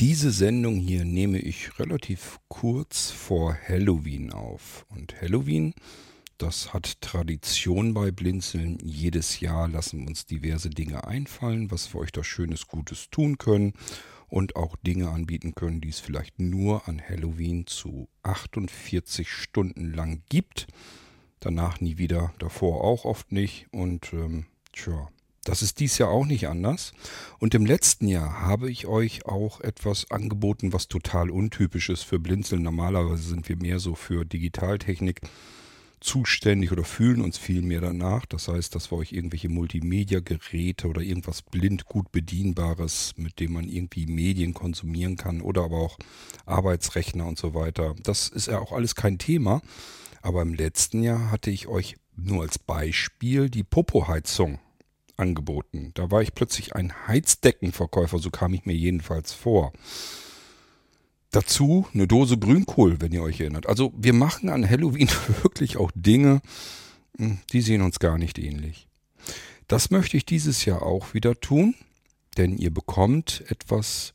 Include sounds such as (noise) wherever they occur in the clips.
Diese Sendung hier nehme ich relativ kurz vor Halloween auf. Und Halloween, das hat Tradition bei Blinzeln. Jedes Jahr lassen uns diverse Dinge einfallen, was wir euch da Schönes, Gutes tun können. Und auch Dinge anbieten können, die es vielleicht nur an Halloween zu 48 Stunden lang gibt. Danach nie wieder, davor auch oft nicht. Und ähm, tja, das ist dies Jahr auch nicht anders. Und im letzten Jahr habe ich euch auch etwas angeboten, was total untypisch ist für Blinzeln. Normalerweise sind wir mehr so für Digitaltechnik zuständig oder fühlen uns viel mehr danach. Das heißt, dass wir euch irgendwelche Multimedia-Geräte oder irgendwas blind gut bedienbares, mit dem man irgendwie Medien konsumieren kann oder aber auch Arbeitsrechner und so weiter. Das ist ja auch alles kein Thema. Aber im letzten Jahr hatte ich euch nur als Beispiel die Popo-Heizung angeboten. Da war ich plötzlich ein Heizdeckenverkäufer, so kam ich mir jedenfalls vor. Dazu eine Dose Grünkohl, wenn ihr euch erinnert. Also wir machen an Halloween (laughs) wirklich auch Dinge, hm, die sehen uns gar nicht ähnlich. Das möchte ich dieses Jahr auch wieder tun, denn ihr bekommt etwas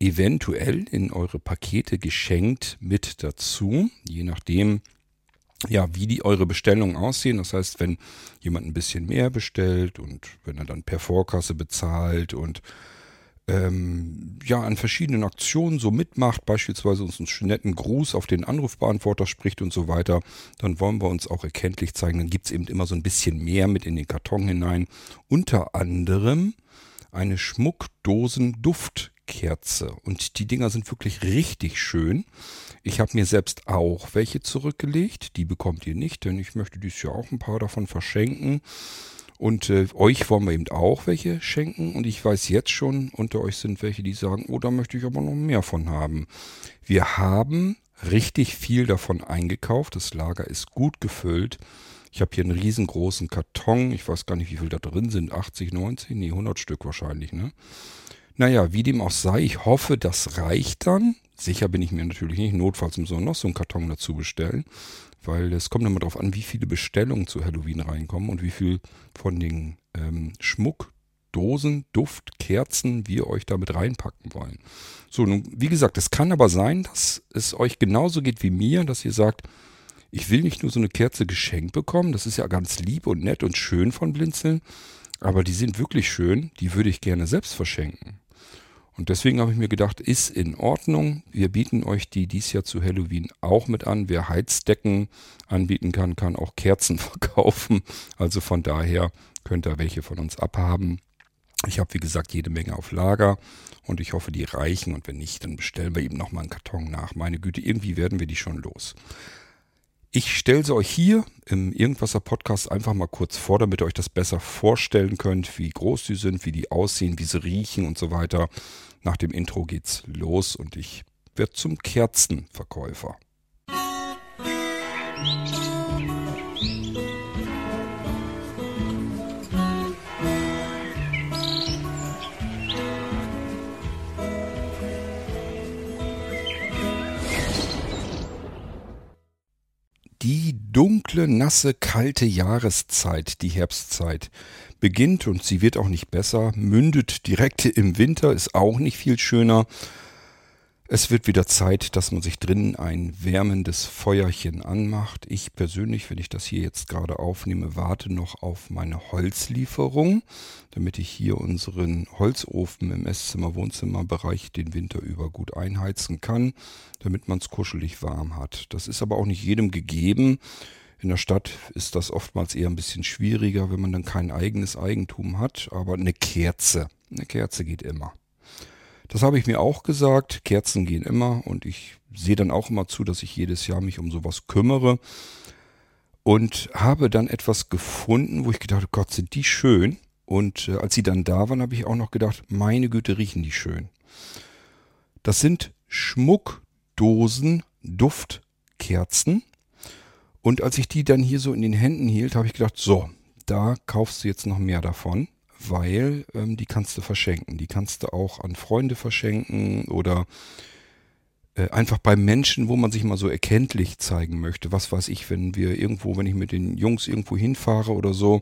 eventuell in eure Pakete geschenkt mit dazu, je nachdem, ja, wie die eure Bestellungen aussehen. Das heißt, wenn jemand ein bisschen mehr bestellt und wenn er dann per Vorkasse bezahlt und ähm, ja, an verschiedenen Aktionen so mitmacht, beispielsweise uns einen netten Gruß auf den Anrufbeantworter spricht und so weiter, dann wollen wir uns auch erkenntlich zeigen. Dann gibt's eben immer so ein bisschen mehr mit in den Karton hinein. Unter anderem eine Schmuckdosen-Duftkerze. Und die Dinger sind wirklich richtig schön. Ich habe mir selbst auch welche zurückgelegt. Die bekommt ihr nicht, denn ich möchte dieses Jahr auch ein paar davon verschenken. Und äh, euch wollen wir eben auch welche schenken. Und ich weiß jetzt schon, unter euch sind welche, die sagen, oh, da möchte ich aber noch mehr von haben. Wir haben richtig viel davon eingekauft. Das Lager ist gut gefüllt. Ich habe hier einen riesengroßen Karton. Ich weiß gar nicht, wie viel da drin sind. 80, 90? Nee, 100 Stück wahrscheinlich, ne? Naja, wie dem auch sei, ich hoffe, das reicht dann. Sicher bin ich mir natürlich nicht. Notfalls müssen wir noch so einen Karton dazu bestellen. Weil es kommt immer darauf an, wie viele Bestellungen zu Halloween reinkommen und wie viel von den ähm, Schmuck, Dosen, Duft, Kerzen wir euch damit reinpacken wollen. So, nun, wie gesagt, es kann aber sein, dass es euch genauso geht wie mir, dass ihr sagt, ich will nicht nur so eine Kerze geschenkt bekommen, das ist ja ganz lieb und nett und schön von Blinzeln, aber die sind wirklich schön, die würde ich gerne selbst verschenken. Und deswegen habe ich mir gedacht, ist in Ordnung. Wir bieten euch die dies Jahr zu Halloween auch mit an. Wer Heizdecken anbieten kann, kann auch Kerzen (laughs) verkaufen. Also von daher könnt ihr welche von uns abhaben. Ich habe, wie gesagt, jede Menge auf Lager und ich hoffe, die reichen. Und wenn nicht, dann bestellen wir eben nochmal einen Karton nach. Meine Güte, irgendwie werden wir die schon los. Ich stelle sie euch hier im Irgendwasser Podcast einfach mal kurz vor, damit ihr euch das besser vorstellen könnt, wie groß die sind, wie die aussehen, wie sie riechen und so weiter. Nach dem Intro geht's los und ich werde zum Kerzenverkäufer. Musik Die dunkle, nasse, kalte Jahreszeit, die Herbstzeit, beginnt und sie wird auch nicht besser, mündet direkt im Winter, ist auch nicht viel schöner. Es wird wieder Zeit, dass man sich drinnen ein wärmendes Feuerchen anmacht. Ich persönlich, wenn ich das hier jetzt gerade aufnehme, warte noch auf meine Holzlieferung, damit ich hier unseren Holzofen im Esszimmer-Wohnzimmerbereich den Winter über gut einheizen kann, damit man es kuschelig warm hat. Das ist aber auch nicht jedem gegeben. In der Stadt ist das oftmals eher ein bisschen schwieriger, wenn man dann kein eigenes Eigentum hat. Aber eine Kerze, eine Kerze geht immer. Das habe ich mir auch gesagt. Kerzen gehen immer und ich sehe dann auch immer zu, dass ich jedes Jahr mich um sowas kümmere. Und habe dann etwas gefunden, wo ich gedacht habe, Gott, sind die schön. Und äh, als sie dann da waren, habe ich auch noch gedacht, meine Güte, riechen die schön. Das sind Schmuckdosen Duftkerzen. Und als ich die dann hier so in den Händen hielt, habe ich gedacht, so, da kaufst du jetzt noch mehr davon weil ähm, die kannst du verschenken. Die kannst du auch an Freunde verschenken oder einfach bei Menschen, wo man sich mal so erkenntlich zeigen möchte. Was weiß ich, wenn wir irgendwo, wenn ich mit den Jungs irgendwo hinfahre oder so,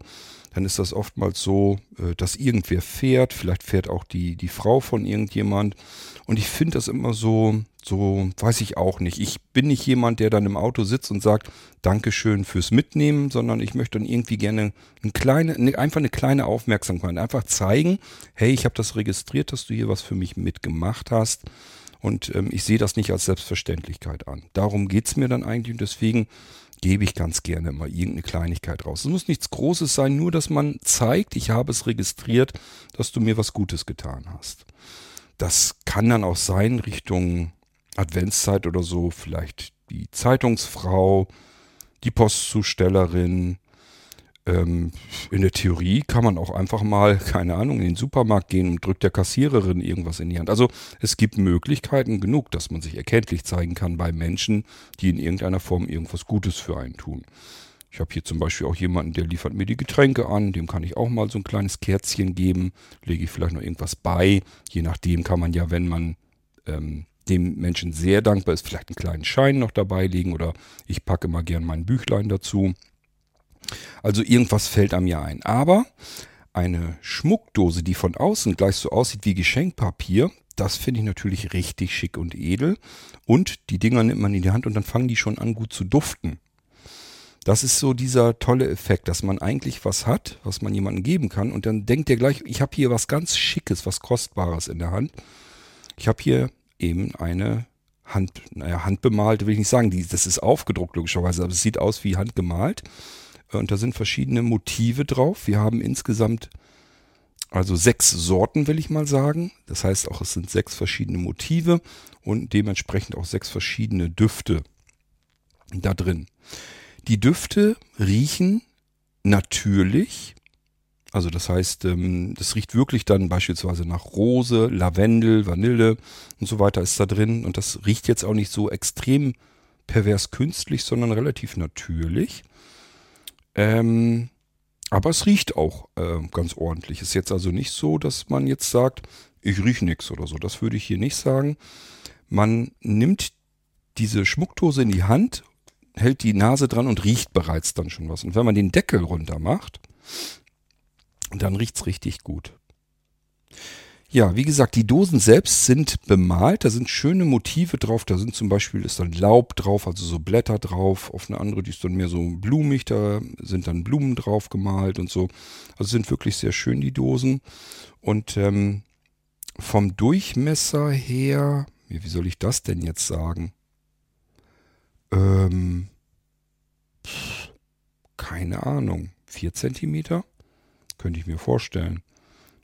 dann ist das oftmals so, äh, dass irgendwer fährt, vielleicht fährt auch die, die Frau von irgendjemand. Und ich finde das immer so, so, weiß ich auch nicht. Ich bin nicht jemand, der dann im Auto sitzt und sagt, Dankeschön fürs Mitnehmen, sondern ich möchte dann irgendwie gerne eine kleine, einfach eine kleine Aufmerksamkeit, einfach zeigen, hey, ich habe das registriert, dass du hier was für mich mitgemacht hast. Und ähm, ich sehe das nicht als Selbstverständlichkeit an. Darum geht's mir dann eigentlich und deswegen gebe ich ganz gerne mal irgendeine Kleinigkeit raus. Es muss nichts Großes sein, nur dass man zeigt, ich habe es registriert, dass du mir was Gutes getan hast. Das kann dann auch sein Richtung Adventszeit oder so, vielleicht die Zeitungsfrau, die Postzustellerin, ähm, in der Theorie kann man auch einfach mal, keine Ahnung, in den Supermarkt gehen und drückt der Kassiererin irgendwas in die Hand. Also es gibt Möglichkeiten genug, dass man sich erkenntlich zeigen kann bei Menschen, die in irgendeiner Form irgendwas Gutes für einen tun. Ich habe hier zum Beispiel auch jemanden, der liefert mir die Getränke an, dem kann ich auch mal so ein kleines Kerzchen geben, lege ich vielleicht noch irgendwas bei. Je nachdem kann man ja, wenn man ähm, dem Menschen sehr dankbar ist, vielleicht einen kleinen Schein noch dabei legen oder ich packe mal gern mein Büchlein dazu. Also irgendwas fällt einem ja ein. Aber eine Schmuckdose, die von außen gleich so aussieht wie Geschenkpapier, das finde ich natürlich richtig schick und edel. Und die Dinger nimmt man in die Hand und dann fangen die schon an gut zu duften. Das ist so dieser tolle Effekt, dass man eigentlich was hat, was man jemandem geben kann und dann denkt er gleich, ich habe hier was ganz Schickes, was Kostbares in der Hand. Ich habe hier eben eine Hand, naja, handbemalte, will ich nicht sagen, die, das ist aufgedruckt logischerweise, aber es sieht aus wie handgemalt. Und da sind verschiedene Motive drauf. Wir haben insgesamt also sechs Sorten, will ich mal sagen. Das heißt auch, es sind sechs verschiedene Motive und dementsprechend auch sechs verschiedene Düfte da drin. Die Düfte riechen natürlich. Also das heißt, ähm, das riecht wirklich dann beispielsweise nach Rose, Lavendel, Vanille und so weiter ist da drin. Und das riecht jetzt auch nicht so extrem pervers künstlich, sondern relativ natürlich. Ähm, aber es riecht auch äh, ganz ordentlich. Ist jetzt also nicht so, dass man jetzt sagt, ich rieche nichts oder so. Das würde ich hier nicht sagen. Man nimmt diese Schmuckdose in die Hand, hält die Nase dran und riecht bereits dann schon was. Und wenn man den Deckel runter macht, dann riecht's richtig gut. Ja, wie gesagt, die Dosen selbst sind bemalt, da sind schöne Motive drauf, da sind zum Beispiel ist dann Laub drauf, also so Blätter drauf, auf eine andere, die ist dann mehr so blumig, da sind dann Blumen drauf gemalt und so. Also sind wirklich sehr schön die Dosen. Und ähm, vom Durchmesser her, wie soll ich das denn jetzt sagen? Ähm, keine Ahnung, vier Zentimeter? Könnte ich mir vorstellen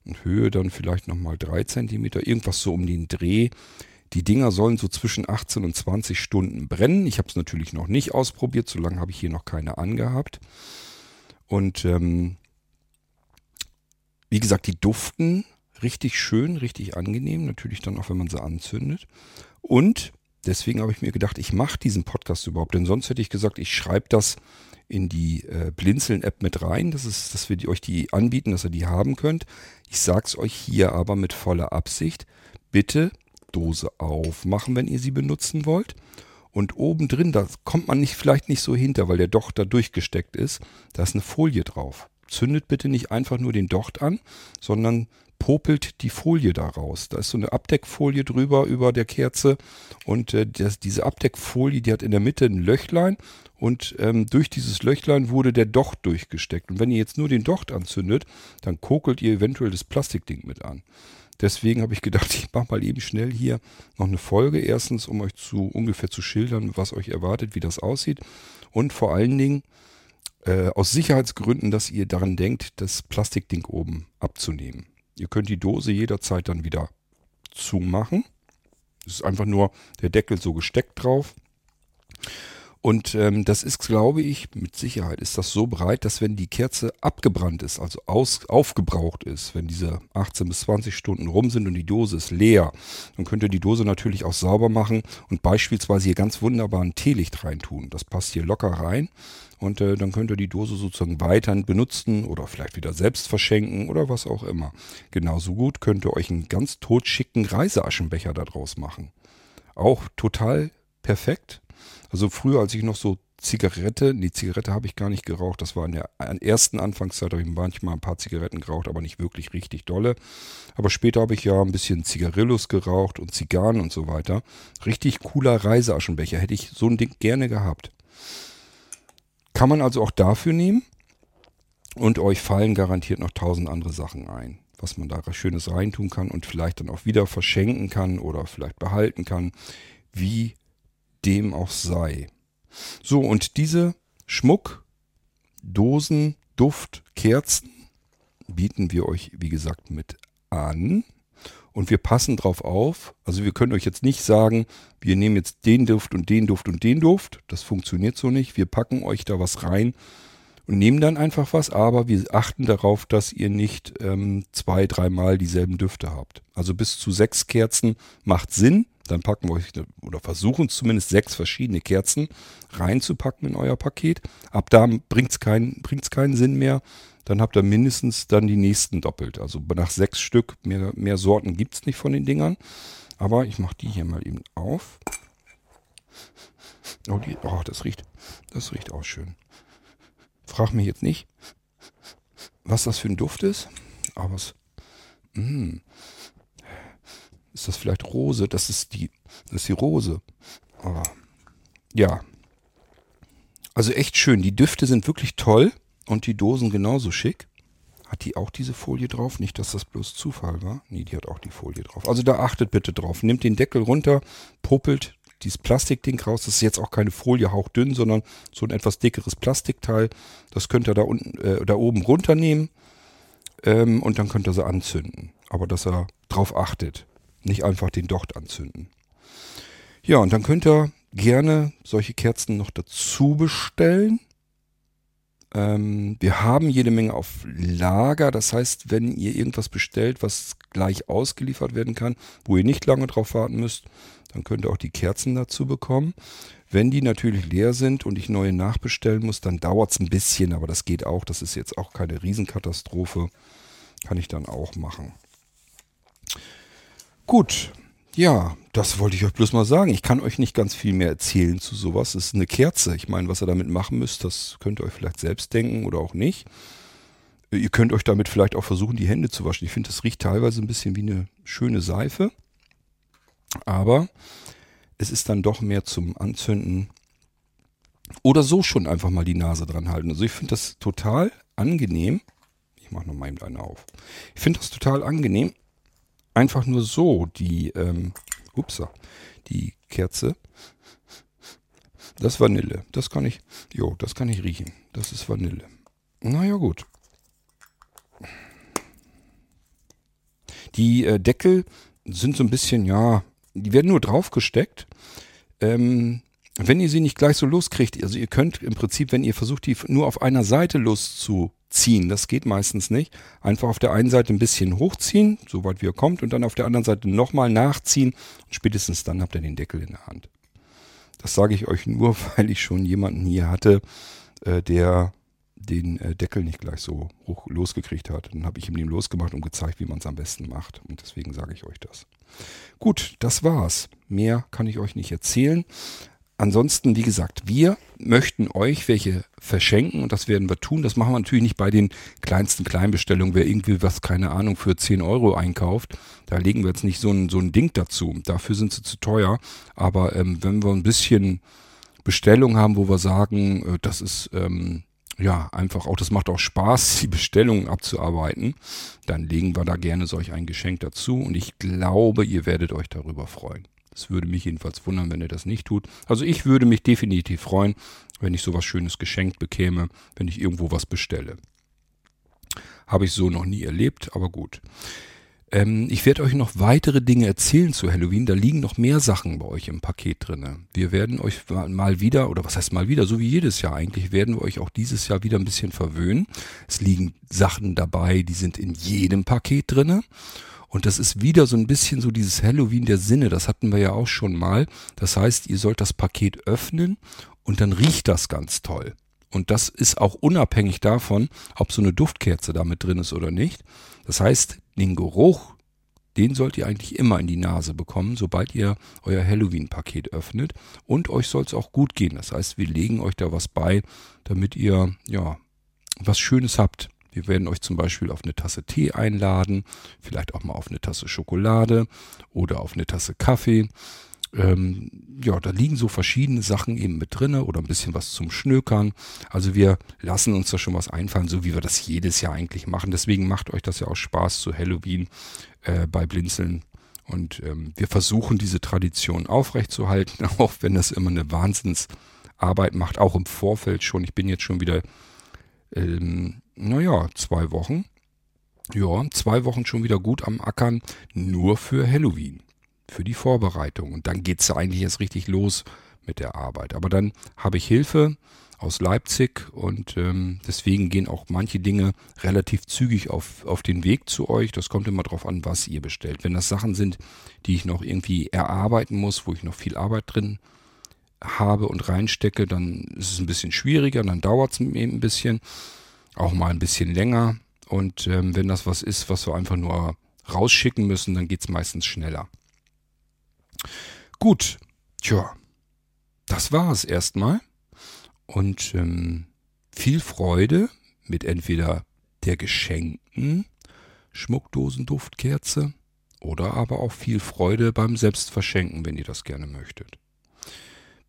und Höhe dann vielleicht nochmal 3 cm, irgendwas so um den Dreh. Die Dinger sollen so zwischen 18 und 20 Stunden brennen. Ich habe es natürlich noch nicht ausprobiert, so lange habe ich hier noch keine angehabt. Und ähm, wie gesagt, die duften richtig schön, richtig angenehm, natürlich dann auch, wenn man sie anzündet. Und deswegen habe ich mir gedacht, ich mache diesen Podcast überhaupt, denn sonst hätte ich gesagt, ich schreibe das in die äh, Blinzeln-App mit rein. Das ist, dass wir die, euch die anbieten, dass ihr die haben könnt. Ich sag's euch hier aber mit voller Absicht. Bitte Dose aufmachen, wenn ihr sie benutzen wollt. Und oben drin, da kommt man nicht, vielleicht nicht so hinter, weil der Docht da durchgesteckt ist. Da ist eine Folie drauf. Zündet bitte nicht einfach nur den Docht an, sondern popelt die Folie da raus. Da ist so eine Abdeckfolie drüber über der Kerze und äh, das, diese Abdeckfolie, die hat in der Mitte ein Löchlein und ähm, durch dieses Löchlein wurde der Docht durchgesteckt. Und wenn ihr jetzt nur den Docht anzündet, dann kokelt ihr eventuell das Plastikding mit an. Deswegen habe ich gedacht, (laughs) ich mache mal eben schnell hier noch eine Folge. Erstens, um euch zu ungefähr zu schildern, was euch erwartet, wie das aussieht. Und vor allen Dingen äh, aus Sicherheitsgründen, dass ihr daran denkt, das Plastikding oben abzunehmen. Ihr könnt die Dose jederzeit dann wieder zumachen. Es ist einfach nur der Deckel so gesteckt drauf. Und ähm, das ist, glaube ich, mit Sicherheit ist das so breit, dass wenn die Kerze abgebrannt ist, also aus, aufgebraucht ist, wenn diese 18 bis 20 Stunden rum sind und die Dose ist leer, dann könnt ihr die Dose natürlich auch sauber machen und beispielsweise hier ganz wunderbar ein Teelicht reintun. Das passt hier locker rein und äh, dann könnt ihr die Dose sozusagen weiterhin benutzen oder vielleicht wieder selbst verschenken oder was auch immer. Genauso gut könnt ihr euch einen ganz totschicken Reiseaschenbecher daraus machen. Auch total perfekt also früher, als ich noch so Zigarette, nee, Zigarette habe ich gar nicht geraucht. Das war in der ersten Anfangszeit, habe ich manchmal ein paar Zigaretten geraucht, aber nicht wirklich richtig dolle. Aber später habe ich ja ein bisschen Zigarillos geraucht und Zigarren und so weiter. Richtig cooler Reiseaschenbecher. Hätte ich so ein Ding gerne gehabt. Kann man also auch dafür nehmen. Und euch fallen garantiert noch tausend andere Sachen ein, was man da Schönes reintun kann und vielleicht dann auch wieder verschenken kann oder vielleicht behalten kann, wie dem auch sei. So, und diese Schmuck, Dosen, Duft, Kerzen bieten wir euch, wie gesagt, mit an. Und wir passen drauf auf. Also wir können euch jetzt nicht sagen, wir nehmen jetzt den Duft und den Duft und den Duft. Das funktioniert so nicht. Wir packen euch da was rein und nehmen dann einfach was, aber wir achten darauf, dass ihr nicht ähm, zwei, dreimal dieselben Düfte habt. Also bis zu sechs Kerzen macht Sinn. Dann packen wir euch oder versuchen zumindest sechs verschiedene Kerzen reinzupacken in euer Paket. Ab da bringt es bringt's keinen Sinn mehr. Dann habt ihr mindestens dann die nächsten doppelt. Also nach sechs Stück, mehr, mehr Sorten gibt es nicht von den Dingern. Aber ich mache die hier mal eben auf. Oh, die, oh, das riecht, das riecht auch schön. Frag mich jetzt nicht, was das für ein Duft ist. Aber es, mm, ist das vielleicht Rose? Das ist die, das ist die Rose. Aber, ja. Also echt schön. Die Düfte sind wirklich toll und die Dosen genauso schick. Hat die auch diese Folie drauf? Nicht, dass das bloß Zufall war. Nee, die hat auch die Folie drauf. Also da achtet bitte drauf. Nehmt den Deckel runter, puppelt dieses Plastikding raus. Das ist jetzt auch keine Folie hauchdünn, sondern so ein etwas dickeres Plastikteil. Das könnt ihr da unten, äh, da oben runternehmen ähm, und dann könnt ihr sie anzünden. Aber dass er drauf achtet. Nicht einfach den Docht anzünden. Ja, und dann könnt ihr gerne solche Kerzen noch dazu bestellen. Ähm, wir haben jede Menge auf Lager. Das heißt, wenn ihr irgendwas bestellt, was gleich ausgeliefert werden kann, wo ihr nicht lange drauf warten müsst, dann könnt ihr auch die Kerzen dazu bekommen. Wenn die natürlich leer sind und ich neue nachbestellen muss, dann dauert es ein bisschen, aber das geht auch. Das ist jetzt auch keine Riesenkatastrophe. Kann ich dann auch machen. Gut, ja, das wollte ich euch bloß mal sagen. Ich kann euch nicht ganz viel mehr erzählen zu sowas. Es ist eine Kerze. Ich meine, was ihr damit machen müsst, das könnt ihr euch vielleicht selbst denken oder auch nicht. Ihr könnt euch damit vielleicht auch versuchen, die Hände zu waschen. Ich finde, das riecht teilweise ein bisschen wie eine schöne Seife. Aber es ist dann doch mehr zum Anzünden. Oder so schon einfach mal die Nase dran halten. Also ich finde das total angenehm. Ich mache noch mal eben eine auf. Ich finde das total angenehm, einfach nur so die, ähm, upsa, die Kerze. Das Vanille. Das kann ich, jo, das kann ich riechen. Das ist Vanille. Naja, gut. Die äh, Deckel sind so ein bisschen, ja, die werden nur draufgesteckt. Ähm, wenn ihr sie nicht gleich so loskriegt, also ihr könnt im Prinzip, wenn ihr versucht, die nur auf einer Seite loszu ziehen. Das geht meistens nicht. Einfach auf der einen Seite ein bisschen hochziehen, soweit wie er kommt, und dann auf der anderen Seite nochmal nachziehen. Spätestens dann habt ihr den Deckel in der Hand. Das sage ich euch nur, (laughs) weil ich schon jemanden hier hatte, äh, der den äh, Deckel nicht gleich so hoch losgekriegt hat. Dann habe ich ihm den losgemacht und gezeigt, wie man es am besten macht. Und deswegen sage ich euch das. Gut, das war's. Mehr kann ich euch nicht erzählen. Ansonsten, wie gesagt, wir möchten euch welche verschenken und das werden wir tun. Das machen wir natürlich nicht bei den kleinsten Kleinbestellungen. Wer irgendwie was, keine Ahnung, für 10 Euro einkauft, da legen wir jetzt nicht so ein, so ein Ding dazu. Dafür sind sie zu teuer. Aber ähm, wenn wir ein bisschen Bestellung haben, wo wir sagen, äh, das ist ähm, ja einfach auch, das macht auch Spaß, (laughs) die Bestellungen abzuarbeiten, dann legen wir da gerne solch ein Geschenk dazu und ich glaube, ihr werdet euch darüber freuen. Es würde mich jedenfalls wundern, wenn er das nicht tut. Also ich würde mich definitiv freuen, wenn ich sowas Schönes geschenkt bekäme, wenn ich irgendwo was bestelle. Habe ich so noch nie erlebt, aber gut. Ähm, ich werde euch noch weitere Dinge erzählen zu Halloween. Da liegen noch mehr Sachen bei euch im Paket drinne. Wir werden euch mal wieder, oder was heißt mal wieder, so wie jedes Jahr eigentlich, werden wir euch auch dieses Jahr wieder ein bisschen verwöhnen. Es liegen Sachen dabei, die sind in jedem Paket drinne. Und das ist wieder so ein bisschen so dieses Halloween der Sinne. Das hatten wir ja auch schon mal. Das heißt, ihr sollt das Paket öffnen und dann riecht das ganz toll. Und das ist auch unabhängig davon, ob so eine Duftkerze damit drin ist oder nicht. Das heißt, den Geruch, den sollt ihr eigentlich immer in die Nase bekommen, sobald ihr euer Halloween-Paket öffnet. Und euch soll es auch gut gehen. Das heißt, wir legen euch da was bei, damit ihr ja was Schönes habt. Wir werden euch zum Beispiel auf eine Tasse Tee einladen, vielleicht auch mal auf eine Tasse Schokolade oder auf eine Tasse Kaffee. Ähm, ja, da liegen so verschiedene Sachen eben mit drinne oder ein bisschen was zum Schnökern. Also wir lassen uns da schon was einfallen, so wie wir das jedes Jahr eigentlich machen. Deswegen macht euch das ja auch Spaß zu Halloween äh, bei Blinzeln. Und ähm, wir versuchen diese Tradition aufrechtzuerhalten, (laughs) auch wenn das immer eine Wahnsinnsarbeit macht, auch im Vorfeld schon. Ich bin jetzt schon wieder ähm, naja, zwei Wochen. Ja, zwei Wochen schon wieder gut am Ackern, nur für Halloween, für die Vorbereitung. Und dann geht's ja eigentlich erst richtig los mit der Arbeit. Aber dann habe ich Hilfe aus Leipzig und ähm, deswegen gehen auch manche Dinge relativ zügig auf, auf den Weg zu euch. Das kommt immer darauf an, was ihr bestellt. Wenn das Sachen sind, die ich noch irgendwie erarbeiten muss, wo ich noch viel Arbeit drin habe und reinstecke, dann ist es ein bisschen schwieriger, dann dauert es eben ein bisschen auch mal ein bisschen länger. Und ähm, wenn das was ist, was wir einfach nur rausschicken müssen, dann geht es meistens schneller. Gut, tja, das war es erstmal. Und ähm, viel Freude mit entweder der geschenkten Schmuckdosen-Duftkerze oder aber auch viel Freude beim Selbstverschenken, wenn ihr das gerne möchtet.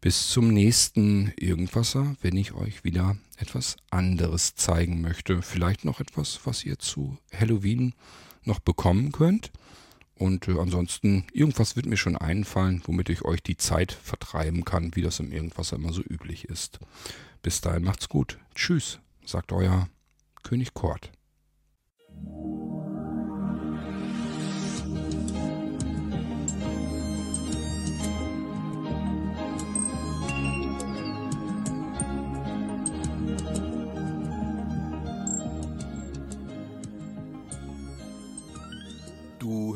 Bis zum nächsten Irgendwasser, wenn ich euch wieder etwas anderes zeigen möchte. Vielleicht noch etwas, was ihr zu Halloween noch bekommen könnt. Und äh, ansonsten, irgendwas wird mir schon einfallen, womit ich euch die Zeit vertreiben kann, wie das im Irgendwasser immer so üblich ist. Bis dahin macht's gut. Tschüss, sagt euer König Kort.